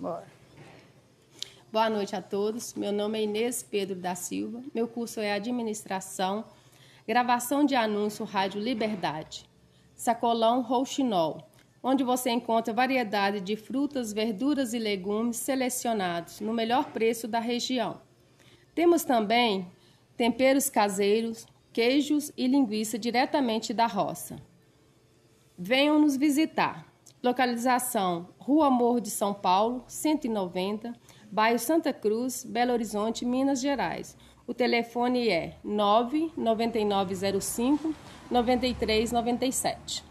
Bora. Boa noite a todos. Meu nome é Inês Pedro da Silva. Meu curso é Administração, Gravação de Anúncio Rádio Liberdade. Sacolão Rouxinol, onde você encontra variedade de frutas, verduras e legumes selecionados no melhor preço da região. Temos também temperos caseiros, queijos e linguiça diretamente da roça. Venham nos visitar. Localização: Rua Morro de São Paulo, 190, bairro Santa Cruz, Belo Horizonte, Minas Gerais. O telefone é 99905 9397.